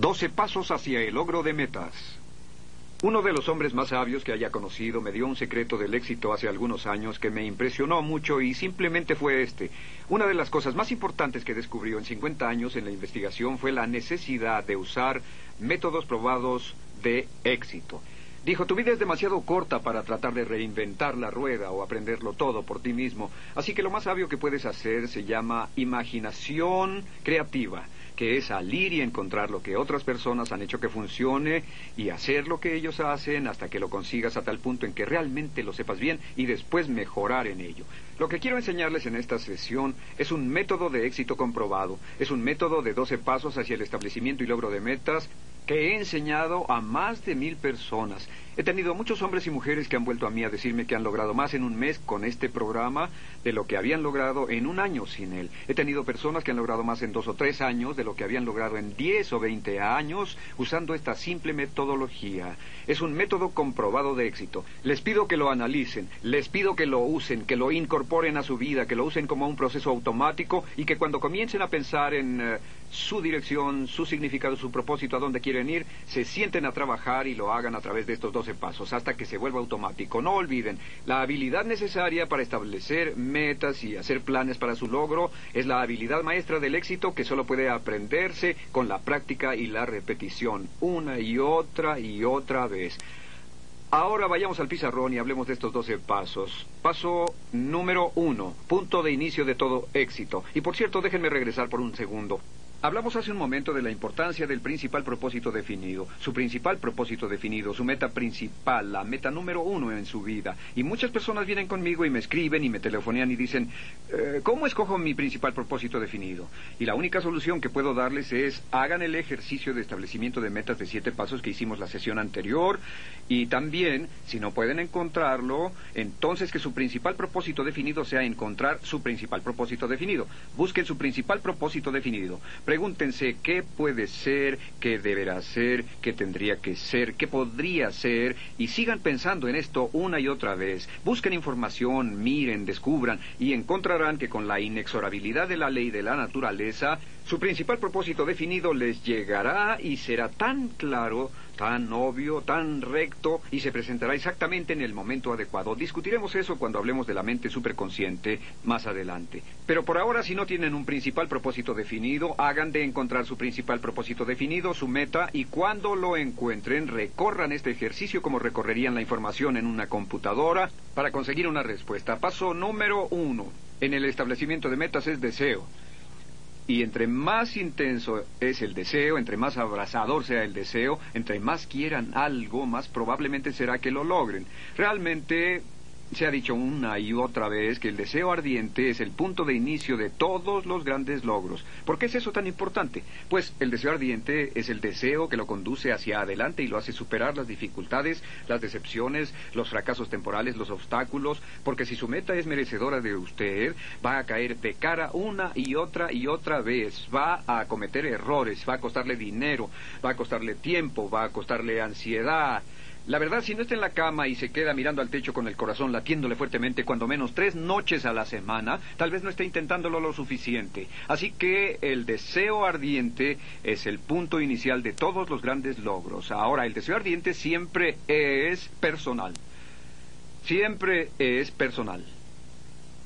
Doce pasos hacia el logro de metas. Uno de los hombres más sabios que haya conocido me dio un secreto del éxito hace algunos años que me impresionó mucho y simplemente fue este. Una de las cosas más importantes que descubrió en 50 años en la investigación fue la necesidad de usar métodos probados de éxito. Dijo, tu vida es demasiado corta para tratar de reinventar la rueda o aprenderlo todo por ti mismo. Así que lo más sabio que puedes hacer se llama imaginación creativa que es salir y encontrar lo que otras personas han hecho que funcione y hacer lo que ellos hacen hasta que lo consigas a tal punto en que realmente lo sepas bien y después mejorar en ello. Lo que quiero enseñarles en esta sesión es un método de éxito comprobado, es un método de 12 pasos hacia el establecimiento y logro de metas que he enseñado a más de mil personas. He tenido muchos hombres y mujeres que han vuelto a mí a decirme que han logrado más en un mes con este programa de lo que habían logrado en un año sin él. He tenido personas que han logrado más en dos o tres años de lo que habían logrado en diez o veinte años usando esta simple metodología. Es un método comprobado de éxito. Les pido que lo analicen, les pido que lo usen, que lo incorporen a su vida, que lo usen como un proceso automático y que cuando comiencen a pensar en eh, su dirección, su significado, su propósito, a dónde quieren ir, se sienten a trabajar y lo hagan a través de estos 12 pasos hasta que se vuelva automático. No olviden, la habilidad necesaria para establecer metas y hacer planes para su logro es la habilidad maestra del éxito que solo puede aprenderse con la práctica y la repetición, una y otra y otra vez. Ahora vayamos al pizarrón y hablemos de estos 12 pasos. Paso número uno, punto de inicio de todo éxito. Y por cierto, déjenme regresar por un segundo. Hablamos hace un momento de la importancia del principal propósito definido, su principal propósito definido, su meta principal, la meta número uno en su vida. Y muchas personas vienen conmigo y me escriben y me telefonean y dicen, eh, ¿cómo escojo mi principal propósito definido? Y la única solución que puedo darles es, hagan el ejercicio de establecimiento de metas de siete pasos que hicimos la sesión anterior y también, si no pueden encontrarlo, entonces que su principal propósito definido sea encontrar su principal propósito definido. Busquen su principal propósito definido. Pregúntense qué puede ser, qué deberá ser, qué tendría que ser, qué podría ser, y sigan pensando en esto una y otra vez. Busquen información, miren, descubran, y encontrarán que con la inexorabilidad de la ley de la naturaleza, su principal propósito definido les llegará y será tan claro tan obvio, tan recto y se presentará exactamente en el momento adecuado. Discutiremos eso cuando hablemos de la mente superconsciente más adelante. Pero por ahora, si no tienen un principal propósito definido, hagan de encontrar su principal propósito definido, su meta, y cuando lo encuentren, recorran este ejercicio como recorrerían la información en una computadora para conseguir una respuesta. Paso número uno. En el establecimiento de metas es deseo. Y entre más intenso es el deseo, entre más abrazador sea el deseo, entre más quieran algo, más probablemente será que lo logren. Realmente se ha dicho una y otra vez que el deseo ardiente es el punto de inicio de todos los grandes logros. ¿Por qué es eso tan importante? Pues el deseo ardiente es el deseo que lo conduce hacia adelante y lo hace superar las dificultades, las decepciones, los fracasos temporales, los obstáculos, porque si su meta es merecedora de usted, va a caer de cara una y otra y otra vez, va a cometer errores, va a costarle dinero, va a costarle tiempo, va a costarle ansiedad, la verdad, si no está en la cama y se queda mirando al techo con el corazón latiéndole fuertemente cuando menos tres noches a la semana, tal vez no esté intentándolo lo suficiente. Así que el deseo ardiente es el punto inicial de todos los grandes logros. Ahora, el deseo ardiente siempre es personal. Siempre es personal.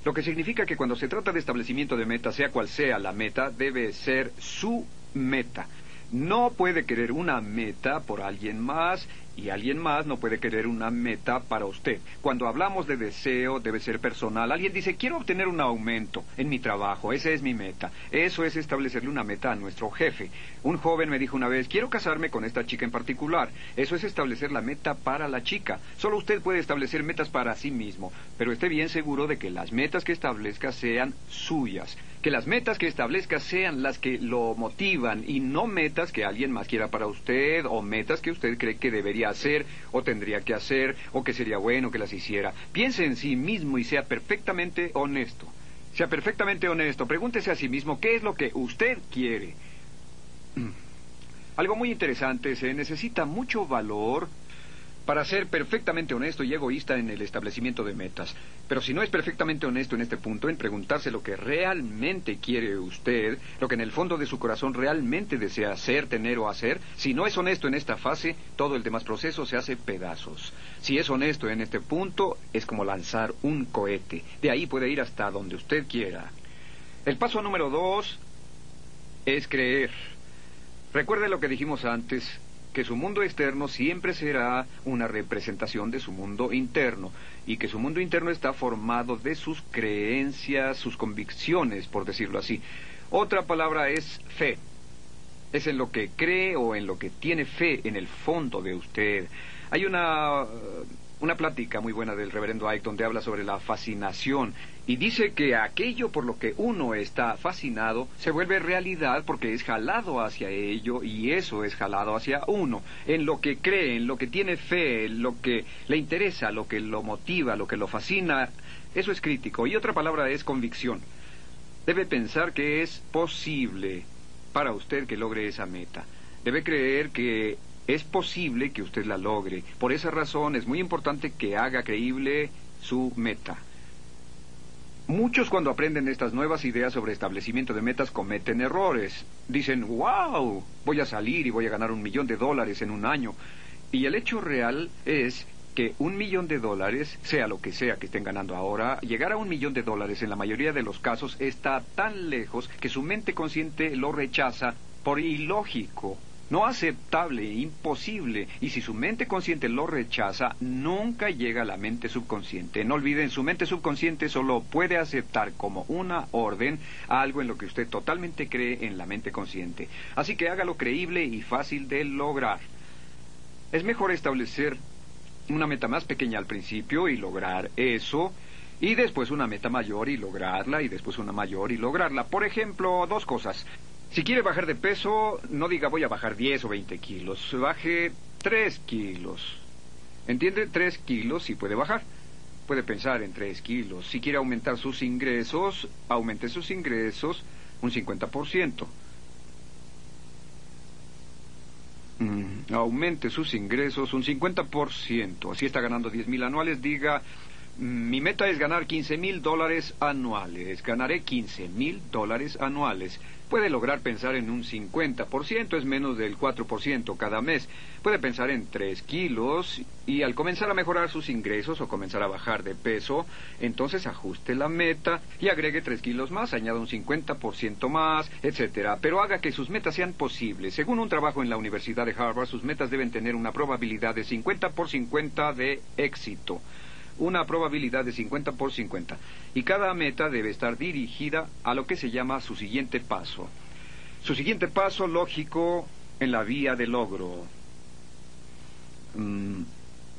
Lo que significa que cuando se trata de establecimiento de meta, sea cual sea la meta, debe ser su meta No puede querer una meta por alguien más y alguien más no puede querer una meta para usted. Cuando hablamos de deseo, debe ser personal. Alguien dice, quiero obtener un aumento en mi trabajo, esa es mi meta. Eso es establecerle una meta a nuestro jefe. Un joven me dijo una vez, quiero casarme con esta chica en particular. Eso es establecer la meta para la chica. Solo usted puede establecer metas para sí mismo, pero esté bien seguro de que las metas que establezca sean suyas. Que las metas que establezca sean las que lo motivan y no metas que alguien más quiera para usted o metas que usted cree que debería hacer o tendría que hacer o que sería bueno que las hiciera. Piense en sí mismo y sea perfectamente honesto. Sea perfectamente honesto. Pregúntese a sí mismo qué es lo que usted quiere. Algo muy interesante, se necesita mucho valor para ser perfectamente honesto y egoísta en el establecimiento de metas. Pero si no es perfectamente honesto en este punto, en preguntarse lo que realmente quiere usted, lo que en el fondo de su corazón realmente desea ser, tener o hacer, si no es honesto en esta fase, todo el demás proceso se hace pedazos. Si es honesto en este punto, es como lanzar un cohete. De ahí puede ir hasta donde usted quiera. El paso número dos es creer. Recuerde lo que dijimos antes, que su mundo externo siempre será una representación de su mundo interno y que su mundo interno está formado de sus creencias, sus convicciones, por decirlo así. Otra palabra es fe. Es en lo que cree o en lo que tiene fe en el fondo de usted. Hay una una plática muy buena del reverendo Ike donde habla sobre la fascinación y dice que aquello por lo que uno está fascinado se vuelve realidad porque es jalado hacia ello y eso es jalado hacia uno, en lo que cree, en lo que tiene fe, en lo que le interesa, lo que lo motiva, lo que lo fascina, eso es crítico. Y otra palabra es convicción. Debe pensar que es posible para usted que logre esa meta. Debe creer que es posible que usted la logre. Por esa razón es muy importante que haga creíble su meta. Muchos cuando aprenden estas nuevas ideas sobre establecimiento de metas cometen errores. Dicen, wow, voy a salir y voy a ganar un millón de dólares en un año. Y el hecho real es que un millón de dólares, sea lo que sea que estén ganando ahora, llegar a un millón de dólares en la mayoría de los casos está tan lejos que su mente consciente lo rechaza por ilógico no aceptable, imposible, y si su mente consciente lo rechaza, nunca llega a la mente subconsciente. No olviden, su mente subconsciente solo puede aceptar como una orden algo en lo que usted totalmente cree en la mente consciente. Así que hágalo creíble y fácil de lograr. Es mejor establecer una meta más pequeña al principio y lograr eso, y después una meta mayor y lograrla, y después una mayor y lograrla. Por ejemplo, dos cosas. Si quiere bajar de peso, no diga voy a bajar 10 o 20 kilos, baje 3 kilos. ¿Entiende? 3 kilos y puede bajar. Puede pensar en 3 kilos. Si quiere aumentar sus ingresos, aumente sus ingresos un 50%. Mm, aumente sus ingresos un 50%. Así está ganando 10 mil anuales, diga mi meta es ganar 15 mil dólares anuales. Ganaré 15 mil dólares anuales. Puede lograr pensar en un 50%, es menos del 4% cada mes. Puede pensar en 3 kilos y al comenzar a mejorar sus ingresos o comenzar a bajar de peso, entonces ajuste la meta y agregue 3 kilos más, añada un 50% más, etcétera. Pero haga que sus metas sean posibles. Según un trabajo en la Universidad de Harvard, sus metas deben tener una probabilidad de 50 por 50 de éxito una probabilidad de 50 por 50 y cada meta debe estar dirigida a lo que se llama su siguiente paso. Su siguiente paso lógico en la vía de logro. Mm,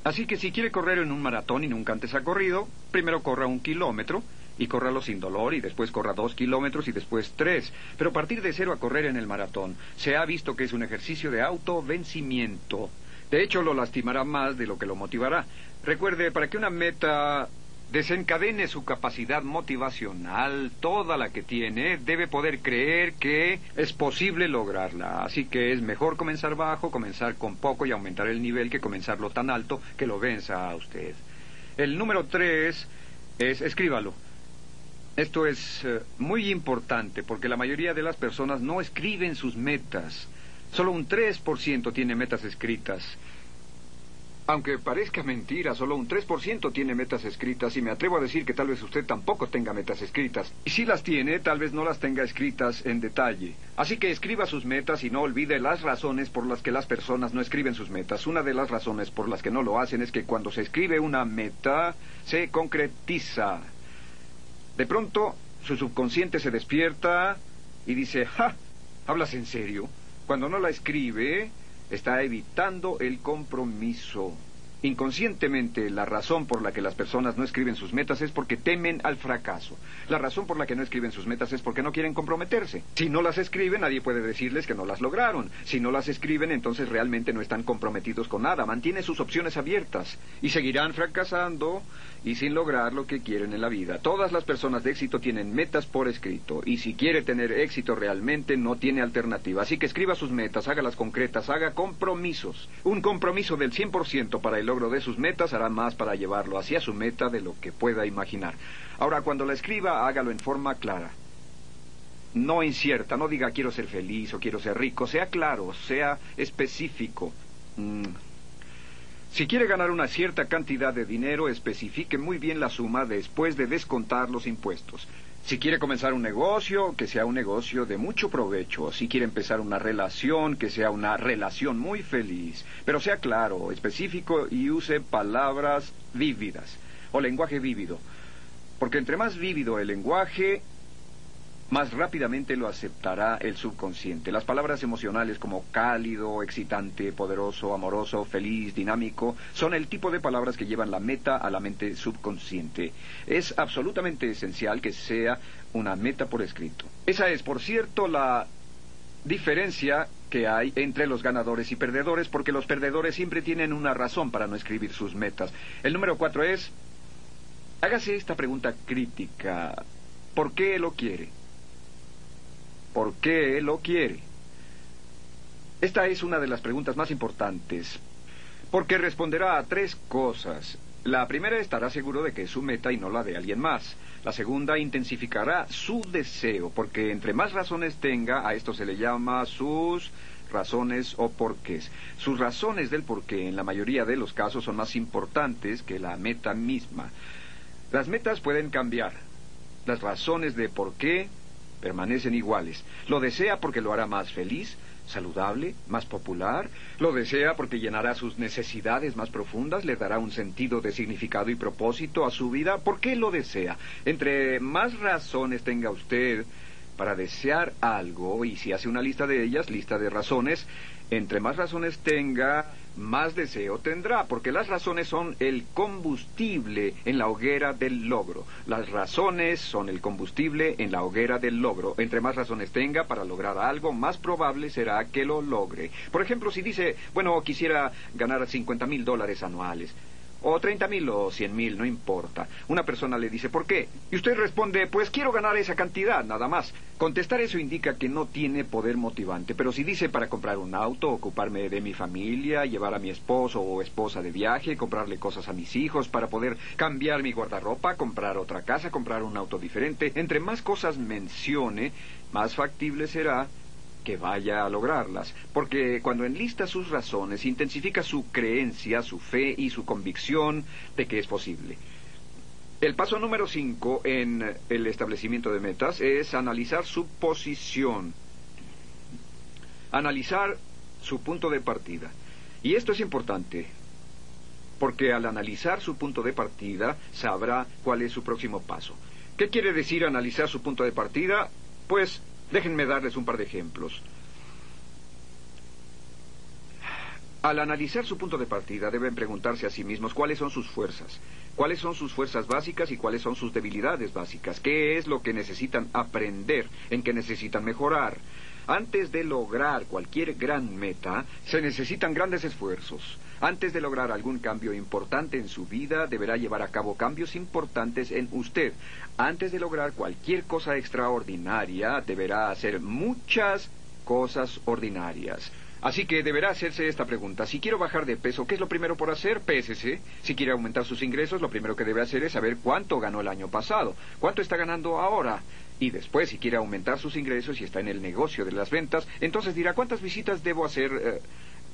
así que si quiere correr en un maratón y nunca antes ha corrido, primero corra un kilómetro y córralo sin dolor y después corra dos kilómetros y después tres. Pero partir de cero a correr en el maratón, se ha visto que es un ejercicio de autovencimiento. De hecho, lo lastimará más de lo que lo motivará. Recuerde, para que una meta desencadene su capacidad motivacional, toda la que tiene, debe poder creer que es posible lograrla. Así que es mejor comenzar bajo, comenzar con poco y aumentar el nivel que comenzarlo tan alto que lo venza a usted. El número tres es escríbalo. Esto es eh, muy importante porque la mayoría de las personas no escriben sus metas. Solo un 3% tiene metas escritas. Aunque parezca mentira, solo un 3% tiene metas escritas y me atrevo a decir que tal vez usted tampoco tenga metas escritas. Y si las tiene, tal vez no las tenga escritas en detalle. Así que escriba sus metas y no olvide las razones por las que las personas no escriben sus metas. Una de las razones por las que no lo hacen es que cuando se escribe una meta, se concretiza. De pronto, su subconsciente se despierta y dice, ¡ja! ¿Hablas en serio? Cuando no la escribe, está evitando el compromiso. Inconscientemente, la razón por la que las personas no escriben sus metas es porque temen al fracaso. La razón por la que no escriben sus metas es porque no quieren comprometerse. Si no las escriben, nadie puede decirles que no las lograron. Si no las escriben, entonces realmente no están comprometidos con nada. Mantienen sus opciones abiertas y seguirán fracasando y sin lograr lo que quieren en la vida. Todas las personas de éxito tienen metas por escrito y si quiere tener éxito realmente no tiene alternativa. Así que escriba sus metas, hágalas concretas, haga compromisos. Un compromiso del 100% para el logro de sus metas hará más para llevarlo hacia su meta de lo que pueda imaginar. Ahora, cuando la escriba, hágalo en forma clara. No incierta, no diga quiero ser feliz o quiero ser rico, sea claro, sea específico. Mm. Si quiere ganar una cierta cantidad de dinero, especifique muy bien la suma después de descontar los impuestos. Si quiere comenzar un negocio, que sea un negocio de mucho provecho. Si quiere empezar una relación, que sea una relación muy feliz. Pero sea claro, específico y use palabras vívidas o lenguaje vívido. Porque entre más vívido el lenguaje, más rápidamente lo aceptará el subconsciente. Las palabras emocionales como cálido, excitante, poderoso, amoroso, feliz, dinámico, son el tipo de palabras que llevan la meta a la mente subconsciente. Es absolutamente esencial que sea una meta por escrito. Esa es, por cierto, la diferencia que hay entre los ganadores y perdedores, porque los perdedores siempre tienen una razón para no escribir sus metas. El número cuatro es, hágase esta pregunta crítica. ¿Por qué lo quiere? Por qué lo quiere. Esta es una de las preguntas más importantes, porque responderá a tres cosas. La primera estará seguro de que es su meta y no la de alguien más. La segunda intensificará su deseo, porque entre más razones tenga, a esto se le llama sus razones o porqués. Sus razones del porqué en la mayoría de los casos son más importantes que la meta misma. Las metas pueden cambiar. Las razones de por qué permanecen iguales. Lo desea porque lo hará más feliz, saludable, más popular. Lo desea porque llenará sus necesidades más profundas, le dará un sentido de significado y propósito a su vida. ¿Por qué lo desea? Entre más razones tenga usted para desear algo, y si hace una lista de ellas, lista de razones, entre más razones tenga, más deseo tendrá, porque las razones son el combustible en la hoguera del logro. Las razones son el combustible en la hoguera del logro. Entre más razones tenga para lograr algo, más probable será que lo logre. Por ejemplo, si dice, bueno, quisiera ganar 50 mil dólares anuales o treinta mil o cien mil, no importa. Una persona le dice, ¿por qué? Y usted responde, pues quiero ganar esa cantidad, nada más. Contestar eso indica que no tiene poder motivante, pero si dice para comprar un auto, ocuparme de mi familia, llevar a mi esposo o esposa de viaje, comprarle cosas a mis hijos para poder cambiar mi guardarropa, comprar otra casa, comprar un auto diferente, entre más cosas mencione, más factible será que vaya a lograrlas, porque cuando enlista sus razones, intensifica su creencia, su fe y su convicción de que es posible. El paso número cinco en el establecimiento de metas es analizar su posición, analizar su punto de partida. Y esto es importante, porque al analizar su punto de partida sabrá cuál es su próximo paso. ¿Qué quiere decir analizar su punto de partida? Pues Déjenme darles un par de ejemplos. Al analizar su punto de partida, deben preguntarse a sí mismos cuáles son sus fuerzas, cuáles son sus fuerzas básicas y cuáles son sus debilidades básicas, qué es lo que necesitan aprender, en qué necesitan mejorar. Antes de lograr cualquier gran meta, se necesitan grandes esfuerzos. Antes de lograr algún cambio importante en su vida, deberá llevar a cabo cambios importantes en usted. Antes de lograr cualquier cosa extraordinaria, deberá hacer muchas cosas ordinarias. Así que deberá hacerse esta pregunta. Si quiero bajar de peso, ¿qué es lo primero por hacer? Pésese. Si quiere aumentar sus ingresos, lo primero que debe hacer es saber cuánto ganó el año pasado, cuánto está ganando ahora. Y después, si quiere aumentar sus ingresos y está en el negocio de las ventas, entonces dirá, ¿cuántas visitas debo hacer eh,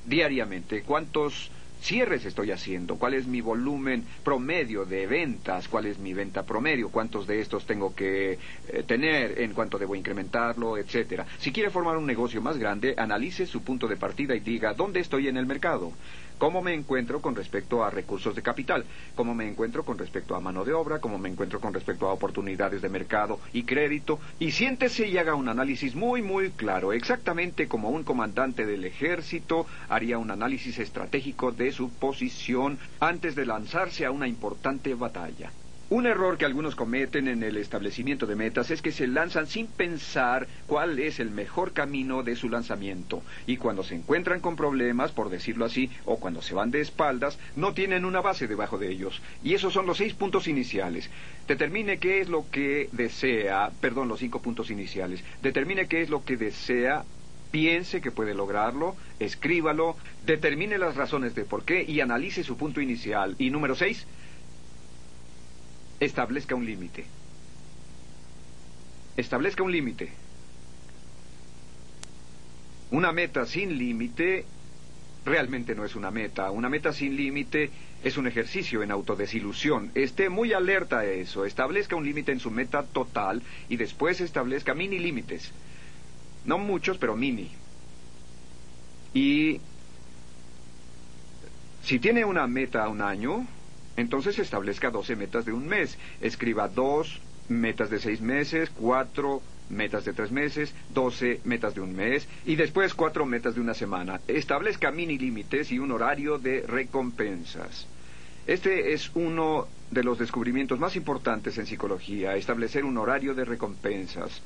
diariamente? ¿Cuántos cierres estoy haciendo, cuál es mi volumen promedio de ventas, cuál es mi venta promedio, cuántos de estos tengo que eh, tener, en cuánto debo incrementarlo, etcétera. Si quiere formar un negocio más grande, analice su punto de partida y diga dónde estoy en el mercado. ¿Cómo me encuentro con respecto a recursos de capital? ¿Cómo me encuentro con respecto a mano de obra? ¿Cómo me encuentro con respecto a oportunidades de mercado y crédito? Y siéntese y haga un análisis muy, muy claro, exactamente como un comandante del ejército haría un análisis estratégico de su posición antes de lanzarse a una importante batalla. Un error que algunos cometen en el establecimiento de metas es que se lanzan sin pensar cuál es el mejor camino de su lanzamiento. Y cuando se encuentran con problemas, por decirlo así, o cuando se van de espaldas, no tienen una base debajo de ellos. Y esos son los seis puntos iniciales. Determine qué es lo que desea, perdón, los cinco puntos iniciales. Determine qué es lo que desea piense que puede lograrlo, escríbalo, determine las razones de por qué y analice su punto inicial. Y número seis, establezca un límite. Establezca un límite. Una meta sin límite realmente no es una meta. Una meta sin límite es un ejercicio en autodesilusión. Esté muy alerta a eso. Establezca un límite en su meta total y después establezca mini límites. No muchos, pero mini. Y si tiene una meta a un año, entonces establezca 12 metas de un mes. Escriba dos metas de seis meses, cuatro metas de tres meses, 12 metas de un mes y después cuatro metas de una semana. Establezca mini límites y un horario de recompensas. Este es uno de los descubrimientos más importantes en psicología, establecer un horario de recompensas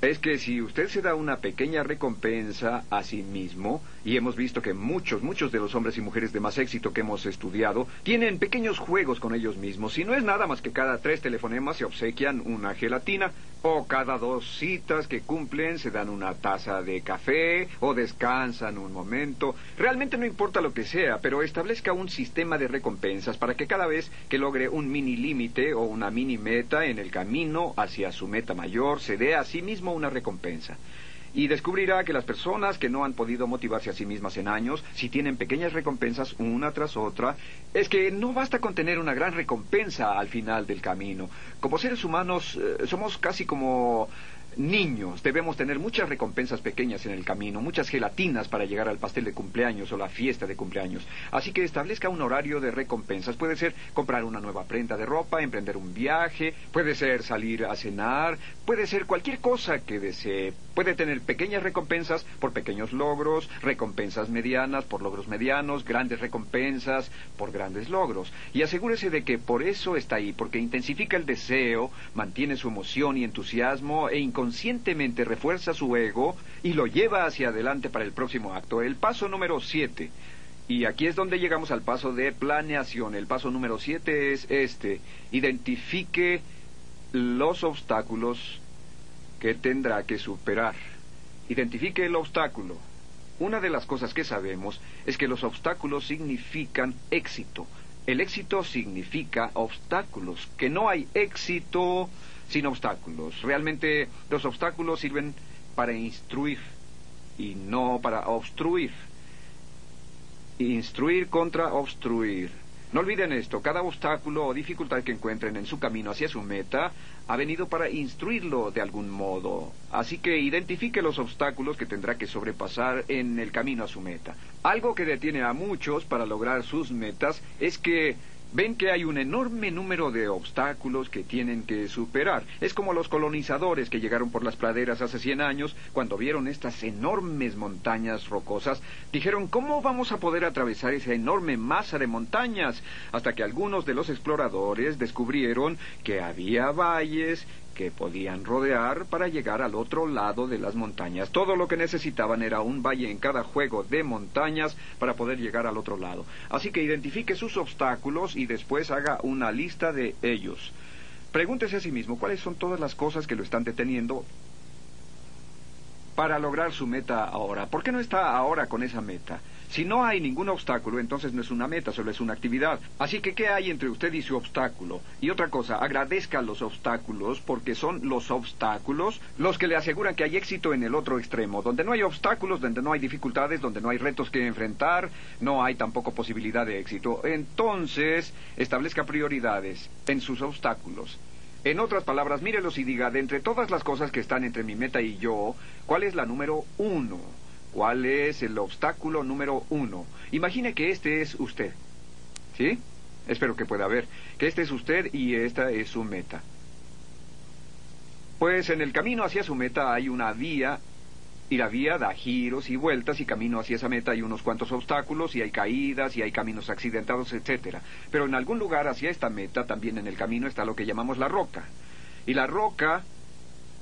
es que si usted se da una pequeña recompensa a sí mismo, y hemos visto que muchos, muchos de los hombres y mujeres de más éxito que hemos estudiado tienen pequeños juegos con ellos mismos, y no es nada más que cada tres telefonemas se obsequian una gelatina, o cada dos citas que cumplen se dan una taza de café, o descansan un momento. Realmente no importa lo que sea, pero establezca un sistema de recompensas para que cada vez que logre un mini límite o una mini meta en el camino hacia su meta mayor, se dé a sí mismo una recompensa. Y descubrirá que las personas que no han podido motivarse a sí mismas en años, si tienen pequeñas recompensas una tras otra, es que no basta con tener una gran recompensa al final del camino. Como seres humanos eh, somos casi como niños debemos tener muchas recompensas pequeñas en el camino, muchas gelatinas para llegar al pastel de cumpleaños o la fiesta de cumpleaños. Así que establezca un horario de recompensas. Puede ser comprar una nueva prenda de ropa, emprender un viaje, puede ser salir a cenar, puede ser cualquier cosa que desee. Puede tener pequeñas recompensas por pequeños logros, recompensas medianas por logros medianos, grandes recompensas por grandes logros. Y asegúrese de que por eso está ahí, porque intensifica el deseo, mantiene su emoción y entusiasmo e conscientemente refuerza su ego y lo lleva hacia adelante para el próximo acto. El paso número siete. Y aquí es donde llegamos al paso de planeación. El paso número siete es este. Identifique los obstáculos que tendrá que superar. Identifique el obstáculo. Una de las cosas que sabemos es que los obstáculos significan éxito. El éxito significa obstáculos. Que no hay éxito sin obstáculos. Realmente los obstáculos sirven para instruir y no para obstruir. Instruir contra obstruir. No olviden esto, cada obstáculo o dificultad que encuentren en su camino hacia su meta ha venido para instruirlo de algún modo. Así que identifique los obstáculos que tendrá que sobrepasar en el camino a su meta. Algo que detiene a muchos para lograr sus metas es que ven que hay un enorme número de obstáculos que tienen que superar. Es como los colonizadores que llegaron por las praderas hace 100 años, cuando vieron estas enormes montañas rocosas, dijeron, ¿cómo vamos a poder atravesar esa enorme masa de montañas? Hasta que algunos de los exploradores descubrieron que había valles, que podían rodear para llegar al otro lado de las montañas. Todo lo que necesitaban era un valle en cada juego de montañas para poder llegar al otro lado. Así que identifique sus obstáculos y después haga una lista de ellos. Pregúntese a sí mismo cuáles son todas las cosas que lo están deteniendo para lograr su meta ahora. ¿Por qué no está ahora con esa meta? Si no hay ningún obstáculo, entonces no es una meta, solo es una actividad. Así que, ¿qué hay entre usted y su obstáculo? Y otra cosa, agradezca los obstáculos porque son los obstáculos los que le aseguran que hay éxito en el otro extremo. Donde no hay obstáculos, donde no hay dificultades, donde no hay retos que enfrentar, no hay tampoco posibilidad de éxito. Entonces, establezca prioridades en sus obstáculos. En otras palabras, mírelos y diga, de entre todas las cosas que están entre mi meta y yo, ¿cuál es la número uno? ¿Cuál es el obstáculo número uno? Imagine que este es usted. ¿Sí? Espero que pueda ver. Que este es usted y esta es su meta. Pues en el camino hacia su meta hay una vía y la vía da giros y vueltas y camino hacia esa meta hay unos cuantos obstáculos y hay caídas y hay caminos accidentados, etcétera. Pero en algún lugar hacia esta meta también en el camino está lo que llamamos la roca. Y la roca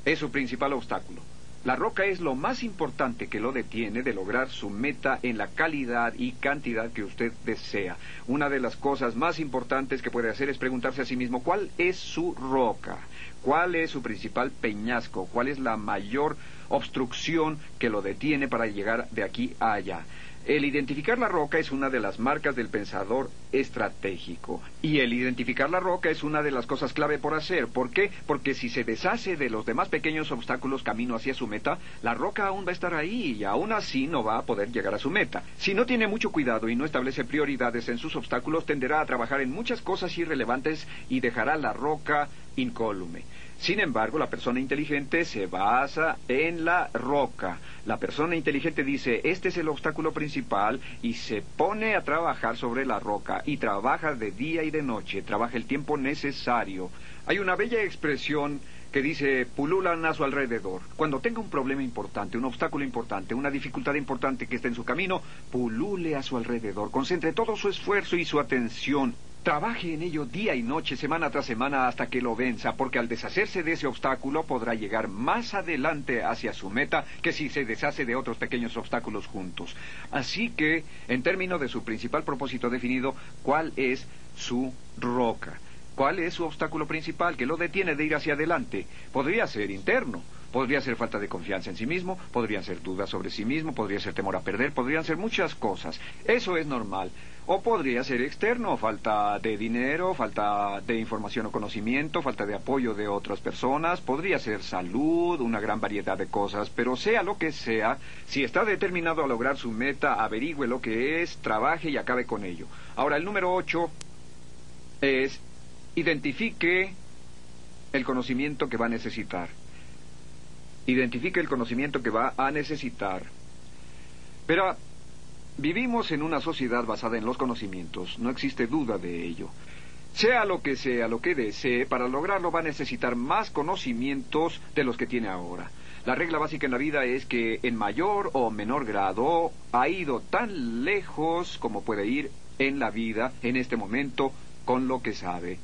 es su principal obstáculo. La roca es lo más importante que lo detiene de lograr su meta en la calidad y cantidad que usted desea. Una de las cosas más importantes que puede hacer es preguntarse a sí mismo cuál es su roca, cuál es su principal peñasco, cuál es la mayor obstrucción que lo detiene para llegar de aquí a allá. El identificar la roca es una de las marcas del pensador estratégico. Y el identificar la roca es una de las cosas clave por hacer. ¿Por qué? Porque si se deshace de los demás pequeños obstáculos camino hacia su meta, la roca aún va a estar ahí y aún así no va a poder llegar a su meta. Si no tiene mucho cuidado y no establece prioridades en sus obstáculos, tenderá a trabajar en muchas cosas irrelevantes y dejará la roca incólume. Sin embargo, la persona inteligente se basa en la roca. La persona inteligente dice, este es el obstáculo principal y se pone a trabajar sobre la roca y trabaja de día y de noche, trabaja el tiempo necesario. Hay una bella expresión que dice pululan a su alrededor. Cuando tenga un problema importante, un obstáculo importante, una dificultad importante que esté en su camino, pulule a su alrededor, concentre todo su esfuerzo y su atención Trabaje en ello día y noche, semana tras semana, hasta que lo venza, porque al deshacerse de ese obstáculo podrá llegar más adelante hacia su meta que si se deshace de otros pequeños obstáculos juntos. Así que, en términos de su principal propósito definido, ¿cuál es su roca? ¿Cuál es su obstáculo principal que lo detiene de ir hacia adelante? Podría ser interno, podría ser falta de confianza en sí mismo, podrían ser dudas sobre sí mismo, podría ser temor a perder, podrían ser muchas cosas. Eso es normal. O podría ser externo, falta de dinero, falta de información o conocimiento, falta de apoyo de otras personas, podría ser salud, una gran variedad de cosas, pero sea lo que sea, si está determinado a lograr su meta, averigüe lo que es, trabaje y acabe con ello. Ahora, el número ocho es identifique el conocimiento que va a necesitar. Identifique el conocimiento que va a necesitar. Pero Vivimos en una sociedad basada en los conocimientos, no existe duda de ello. Sea lo que sea lo que desee, para lograrlo va a necesitar más conocimientos de los que tiene ahora. La regla básica en la vida es que en mayor o menor grado ha ido tan lejos como puede ir en la vida en este momento con lo que sabe.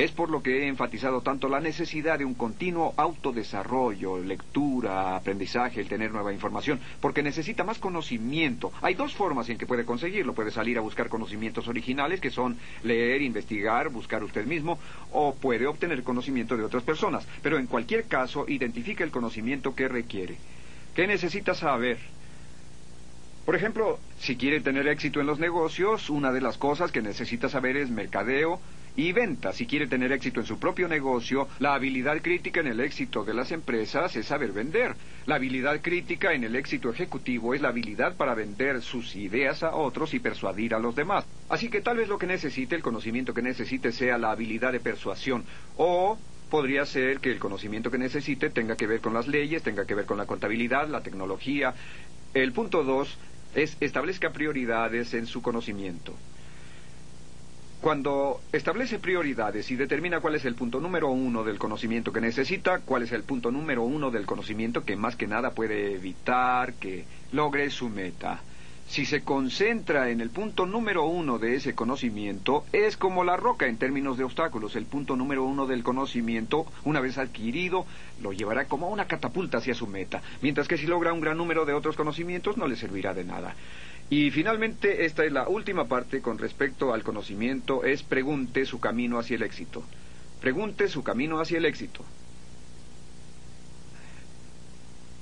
Es por lo que he enfatizado tanto la necesidad de un continuo autodesarrollo, lectura, aprendizaje, el tener nueva información, porque necesita más conocimiento. Hay dos formas en que puede conseguirlo. Puede salir a buscar conocimientos originales, que son leer, investigar, buscar usted mismo, o puede obtener conocimiento de otras personas. Pero en cualquier caso, identifica el conocimiento que requiere. ¿Qué necesita saber? Por ejemplo, si quiere tener éxito en los negocios, una de las cosas que necesita saber es mercadeo, y venta. Si quiere tener éxito en su propio negocio, la habilidad crítica en el éxito de las empresas es saber vender. La habilidad crítica en el éxito ejecutivo es la habilidad para vender sus ideas a otros y persuadir a los demás. Así que tal vez lo que necesite, el conocimiento que necesite sea la habilidad de persuasión o podría ser que el conocimiento que necesite tenga que ver con las leyes, tenga que ver con la contabilidad, la tecnología. El punto dos es establezca prioridades en su conocimiento. Cuando establece prioridades y determina cuál es el punto número uno del conocimiento que necesita, cuál es el punto número uno del conocimiento que más que nada puede evitar que logre su meta. Si se concentra en el punto número uno de ese conocimiento, es como la roca en términos de obstáculos. El punto número uno del conocimiento, una vez adquirido, lo llevará como una catapulta hacia su meta. Mientras que si logra un gran número de otros conocimientos, no le servirá de nada. Y finalmente, esta es la última parte con respecto al conocimiento, es pregunte su camino hacia el éxito. Pregunte su camino hacia el éxito.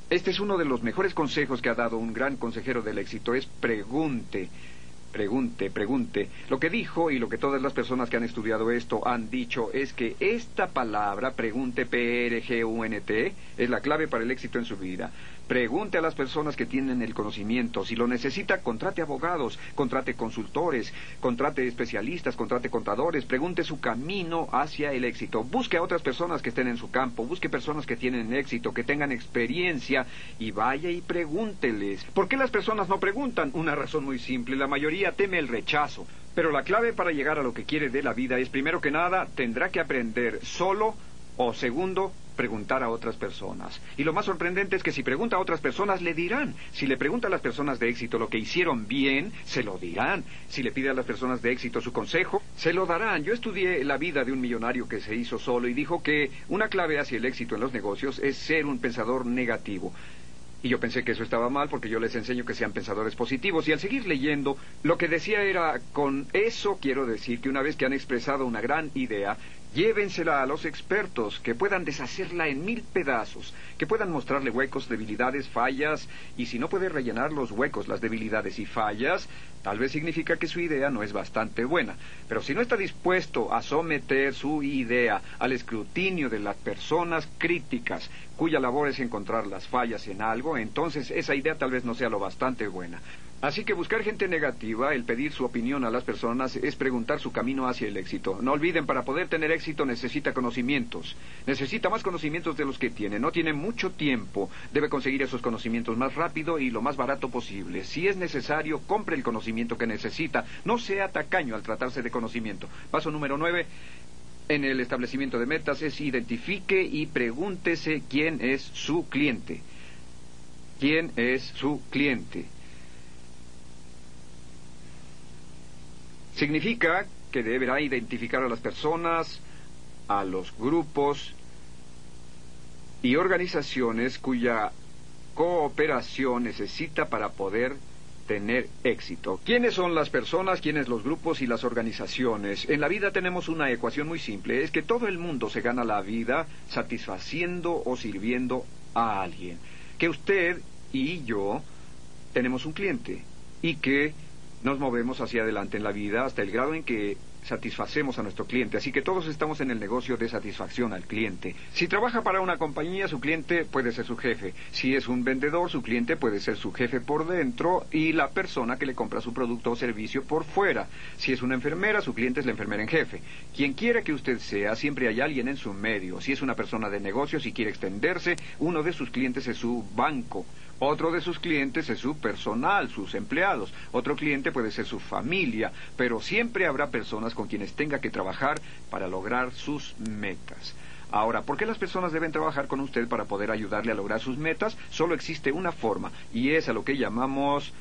Este es uno de los mejores consejos que ha dado un gran consejero del éxito, es pregunte. Pregunte, pregunte. Lo que dijo y lo que todas las personas que han estudiado esto han dicho es que esta palabra, pregunte, P-R-G-U-N-T, es la clave para el éxito en su vida. Pregunte a las personas que tienen el conocimiento. Si lo necesita, contrate abogados, contrate consultores, contrate especialistas, contrate contadores. Pregunte su camino hacia el éxito. Busque a otras personas que estén en su campo. Busque personas que tienen éxito, que tengan experiencia y vaya y pregúnteles. ¿Por qué las personas no preguntan? Una razón muy simple. La mayoría teme el rechazo. Pero la clave para llegar a lo que quiere de la vida es, primero que nada, tendrá que aprender solo o segundo, preguntar a otras personas. Y lo más sorprendente es que si pregunta a otras personas, le dirán. Si le pregunta a las personas de éxito lo que hicieron bien, se lo dirán. Si le pide a las personas de éxito su consejo, se lo darán. Yo estudié la vida de un millonario que se hizo solo y dijo que una clave hacia el éxito en los negocios es ser un pensador negativo. Y yo pensé que eso estaba mal porque yo les enseño que sean pensadores positivos. Y al seguir leyendo, lo que decía era, con eso quiero decir que una vez que han expresado una gran idea, Llévensela a los expertos, que puedan deshacerla en mil pedazos, que puedan mostrarle huecos, debilidades, fallas, y si no puede rellenar los huecos, las debilidades y fallas, tal vez significa que su idea no es bastante buena. Pero si no está dispuesto a someter su idea al escrutinio de las personas críticas, cuya labor es encontrar las fallas en algo, entonces esa idea tal vez no sea lo bastante buena. Así que buscar gente negativa, el pedir su opinión a las personas, es preguntar su camino hacia el éxito. No olviden, para poder tener éxito necesita conocimientos. Necesita más conocimientos de los que tiene. No tiene mucho tiempo. Debe conseguir esos conocimientos más rápido y lo más barato posible. Si es necesario, compre el conocimiento que necesita. No sea tacaño al tratarse de conocimiento. Paso número nueve. En el establecimiento de metas es identifique y pregúntese quién es su cliente. ¿Quién es su cliente? Significa que deberá identificar a las personas, a los grupos y organizaciones cuya cooperación necesita para poder tener éxito. ¿Quiénes son las personas, quiénes los grupos y las organizaciones? En la vida tenemos una ecuación muy simple, es que todo el mundo se gana la vida satisfaciendo o sirviendo a alguien. Que usted y yo tenemos un cliente y que nos movemos hacia adelante en la vida hasta el grado en que satisfacemos a nuestro cliente. Así que todos estamos en el negocio de satisfacción al cliente. Si trabaja para una compañía, su cliente puede ser su jefe. Si es un vendedor, su cliente puede ser su jefe por dentro y la persona que le compra su producto o servicio por fuera. Si es una enfermera, su cliente es la enfermera en jefe. Quien quiera que usted sea, siempre hay alguien en su medio. Si es una persona de negocios y quiere extenderse, uno de sus clientes es su banco. Otro de sus clientes es su personal, sus empleados. Otro cliente puede ser su familia, pero siempre habrá personas con quienes tenga que trabajar para lograr sus metas. Ahora, ¿por qué las personas deben trabajar con usted para poder ayudarle a lograr sus metas? Solo existe una forma, y es a lo que llamamos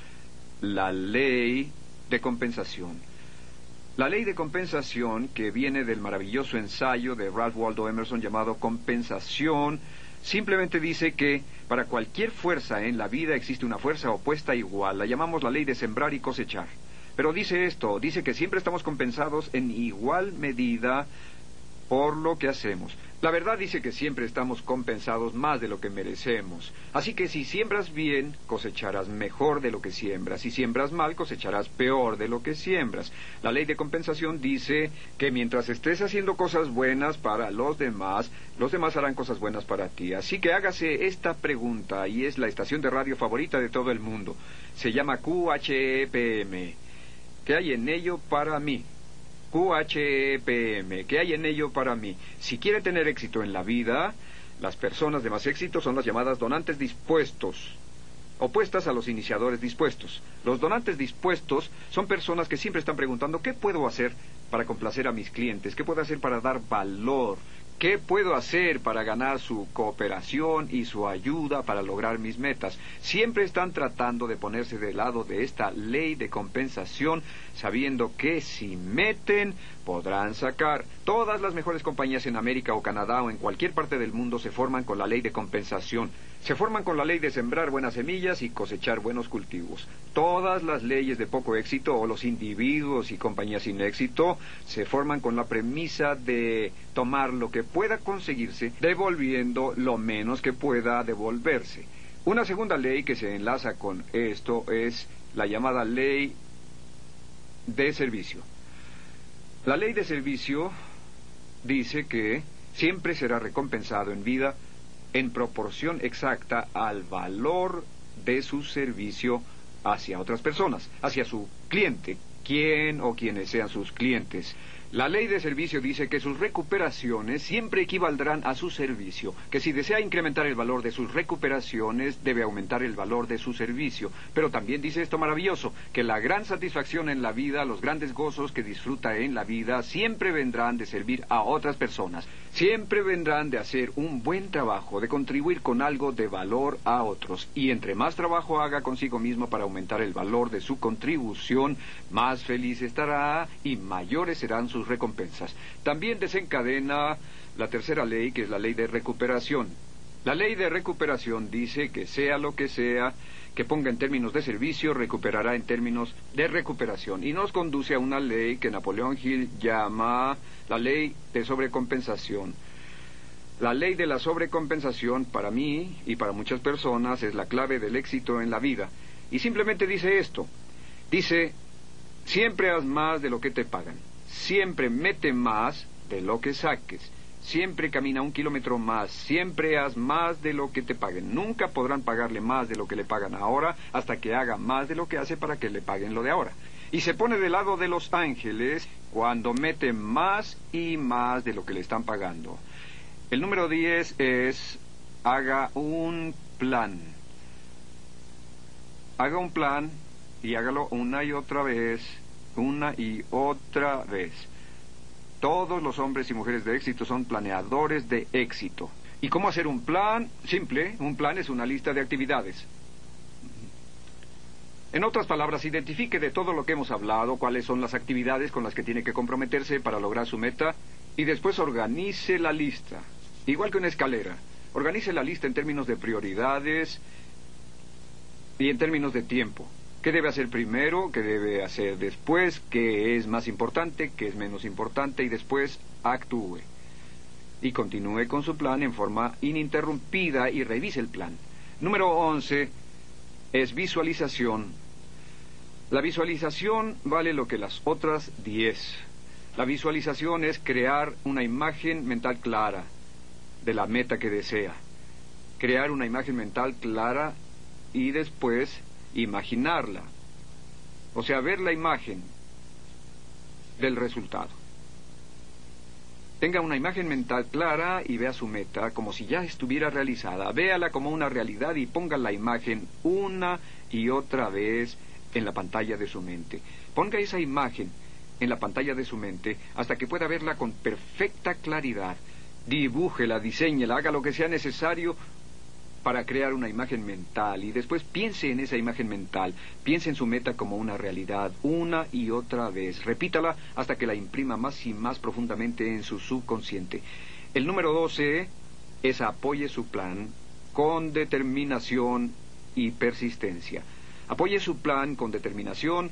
la ley de compensación. La ley de compensación, que viene del maravilloso ensayo de Ralph Waldo Emerson llamado Compensación, simplemente dice que para cualquier fuerza en la vida existe una fuerza opuesta igual. La llamamos la ley de sembrar y cosechar. Pero dice esto, dice que siempre estamos compensados en igual medida por lo que hacemos. La verdad dice que siempre estamos compensados más de lo que merecemos. Así que si siembras bien, cosecharás mejor de lo que siembras. Si siembras mal, cosecharás peor de lo que siembras. La ley de compensación dice que mientras estés haciendo cosas buenas para los demás, los demás harán cosas buenas para ti. Así que hágase esta pregunta y es la estación de radio favorita de todo el mundo. Se llama QHEPM. ¿Qué hay en ello para mí? QHEPM, ¿qué hay en ello para mí? Si quiere tener éxito en la vida, las personas de más éxito son las llamadas donantes dispuestos, opuestas a los iniciadores dispuestos. Los donantes dispuestos son personas que siempre están preguntando, ¿qué puedo hacer para complacer a mis clientes? ¿Qué puedo hacer para dar valor? ¿Qué puedo hacer para ganar su cooperación y su ayuda para lograr mis metas? Siempre están tratando de ponerse del lado de esta ley de compensación, sabiendo que si meten, podrán sacar. Todas las mejores compañías en América o Canadá o en cualquier parte del mundo se forman con la ley de compensación. Se forman con la ley de sembrar buenas semillas y cosechar buenos cultivos. Todas las leyes de poco éxito o los individuos y compañías sin éxito se forman con la premisa de tomar lo que pueda conseguirse devolviendo lo menos que pueda devolverse. Una segunda ley que se enlaza con esto es la llamada ley de servicio. La ley de servicio dice que siempre será recompensado en vida en proporción exacta al valor de su servicio hacia otras personas, hacia su cliente, quien o quienes sean sus clientes. La ley de servicio dice que sus recuperaciones siempre equivaldrán a su servicio, que si desea incrementar el valor de sus recuperaciones, debe aumentar el valor de su servicio. Pero también dice esto maravilloso, que la gran satisfacción en la vida, los grandes gozos que disfruta en la vida, siempre vendrán de servir a otras personas, siempre vendrán de hacer un buen trabajo, de contribuir con algo de valor a otros. Y entre más trabajo haga consigo mismo para aumentar el valor de su contribución, más feliz estará y mayores serán sus recompensas. También desencadena la tercera ley, que es la ley de recuperación. La ley de recuperación dice que sea lo que sea que ponga en términos de servicio, recuperará en términos de recuperación. Y nos conduce a una ley que Napoleón Hill llama la ley de sobrecompensación. La ley de la sobrecompensación para mí y para muchas personas es la clave del éxito en la vida. Y simplemente dice esto. Dice, siempre haz más de lo que te pagan. Siempre mete más de lo que saques. Siempre camina un kilómetro más. Siempre haz más de lo que te paguen. Nunca podrán pagarle más de lo que le pagan ahora hasta que haga más de lo que hace para que le paguen lo de ahora. Y se pone del lado de los ángeles cuando mete más y más de lo que le están pagando. El número 10 es haga un plan. Haga un plan y hágalo una y otra vez una y otra vez. Todos los hombres y mujeres de éxito son planeadores de éxito. ¿Y cómo hacer un plan? Simple, un plan es una lista de actividades. En otras palabras, identifique de todo lo que hemos hablado cuáles son las actividades con las que tiene que comprometerse para lograr su meta y después organice la lista. Igual que una escalera. Organice la lista en términos de prioridades y en términos de tiempo qué debe hacer primero, qué debe hacer después, qué es más importante, qué es menos importante y después actúe. Y continúe con su plan en forma ininterrumpida y revise el plan. Número 11 es visualización. La visualización vale lo que las otras 10. La visualización es crear una imagen mental clara de la meta que desea. Crear una imagen mental clara y después imaginarla, o sea, ver la imagen del resultado. Tenga una imagen mental clara y vea su meta como si ya estuviera realizada. Véala como una realidad y ponga la imagen una y otra vez en la pantalla de su mente. Ponga esa imagen en la pantalla de su mente hasta que pueda verla con perfecta claridad. Dibújela, diseñela, haga lo que sea necesario para crear una imagen mental y después piense en esa imagen mental, piense en su meta como una realidad una y otra vez, repítala hasta que la imprima más y más profundamente en su subconsciente. El número 12 es apoye su plan con determinación y persistencia. Apoye su plan con determinación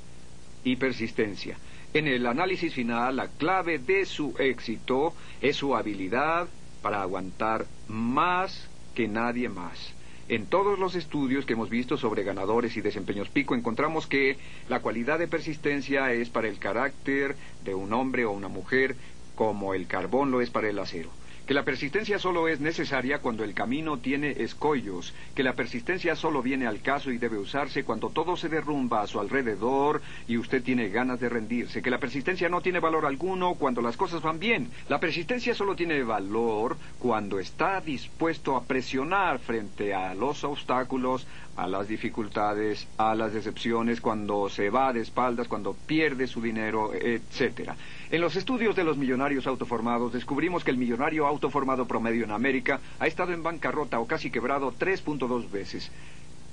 y persistencia. En el análisis final, la clave de su éxito es su habilidad para aguantar más que nadie más. En todos los estudios que hemos visto sobre ganadores y desempeños pico encontramos que la cualidad de persistencia es para el carácter de un hombre o una mujer como el carbón lo es para el acero que la persistencia solo es necesaria cuando el camino tiene escollos, que la persistencia solo viene al caso y debe usarse cuando todo se derrumba a su alrededor y usted tiene ganas de rendirse, que la persistencia no tiene valor alguno cuando las cosas van bien, la persistencia solo tiene valor cuando está dispuesto a presionar frente a los obstáculos, a las dificultades, a las decepciones, cuando se va de espaldas, cuando pierde su dinero, etcétera. En los estudios de los millonarios autoformados descubrimos que el millonario autoformado promedio en América ha estado en bancarrota o casi quebrado 3.2 veces.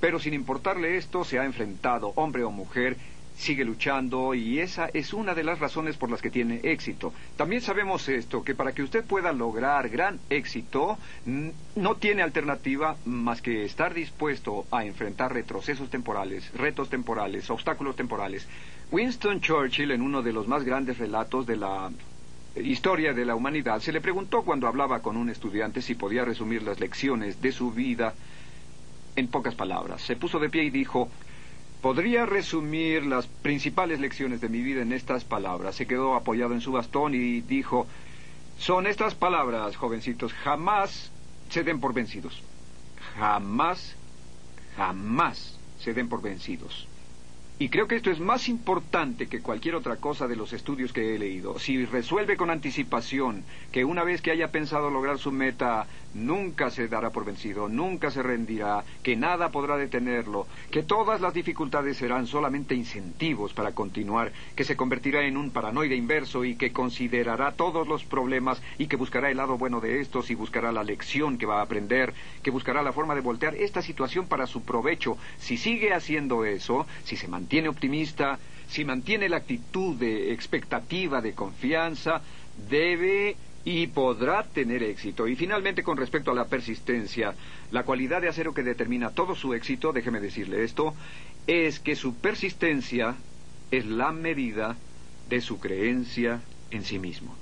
Pero sin importarle esto, se ha enfrentado, hombre o mujer, sigue luchando y esa es una de las razones por las que tiene éxito. También sabemos esto, que para que usted pueda lograr gran éxito, no tiene alternativa más que estar dispuesto a enfrentar retrocesos temporales, retos temporales, obstáculos temporales. Winston Churchill, en uno de los más grandes relatos de la historia de la humanidad, se le preguntó cuando hablaba con un estudiante si podía resumir las lecciones de su vida en pocas palabras. Se puso de pie y dijo, podría resumir las principales lecciones de mi vida en estas palabras. Se quedó apoyado en su bastón y dijo, son estas palabras, jovencitos, jamás se den por vencidos. Jamás, jamás se den por vencidos. Y creo que esto es más importante que cualquier otra cosa de los estudios que he leído. Si resuelve con anticipación que una vez que haya pensado lograr su meta, nunca se dará por vencido, nunca se rendirá, que nada podrá detenerlo, que todas las dificultades serán solamente incentivos para continuar, que se convertirá en un paranoide inverso y que considerará todos los problemas y que buscará el lado bueno de estos y buscará la lección que va a aprender, que buscará la forma de voltear esta situación para su provecho. Si sigue haciendo eso, si se mantiene optimista, si mantiene la actitud de expectativa, de confianza, debe y podrá tener éxito. Y finalmente, con respecto a la persistencia, la cualidad de acero que determina todo su éxito, déjeme decirle esto, es que su persistencia es la medida de su creencia en sí mismo.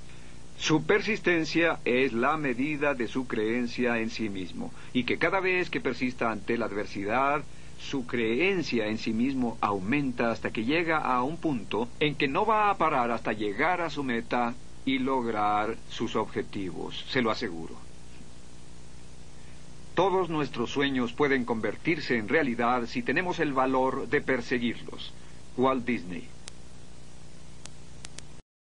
Su persistencia es la medida de su creencia en sí mismo, y que cada vez que persista ante la adversidad, su creencia en sí mismo aumenta hasta que llega a un punto en que no va a parar hasta llegar a su meta y lograr sus objetivos, se lo aseguro. Todos nuestros sueños pueden convertirse en realidad si tenemos el valor de perseguirlos. Walt Disney.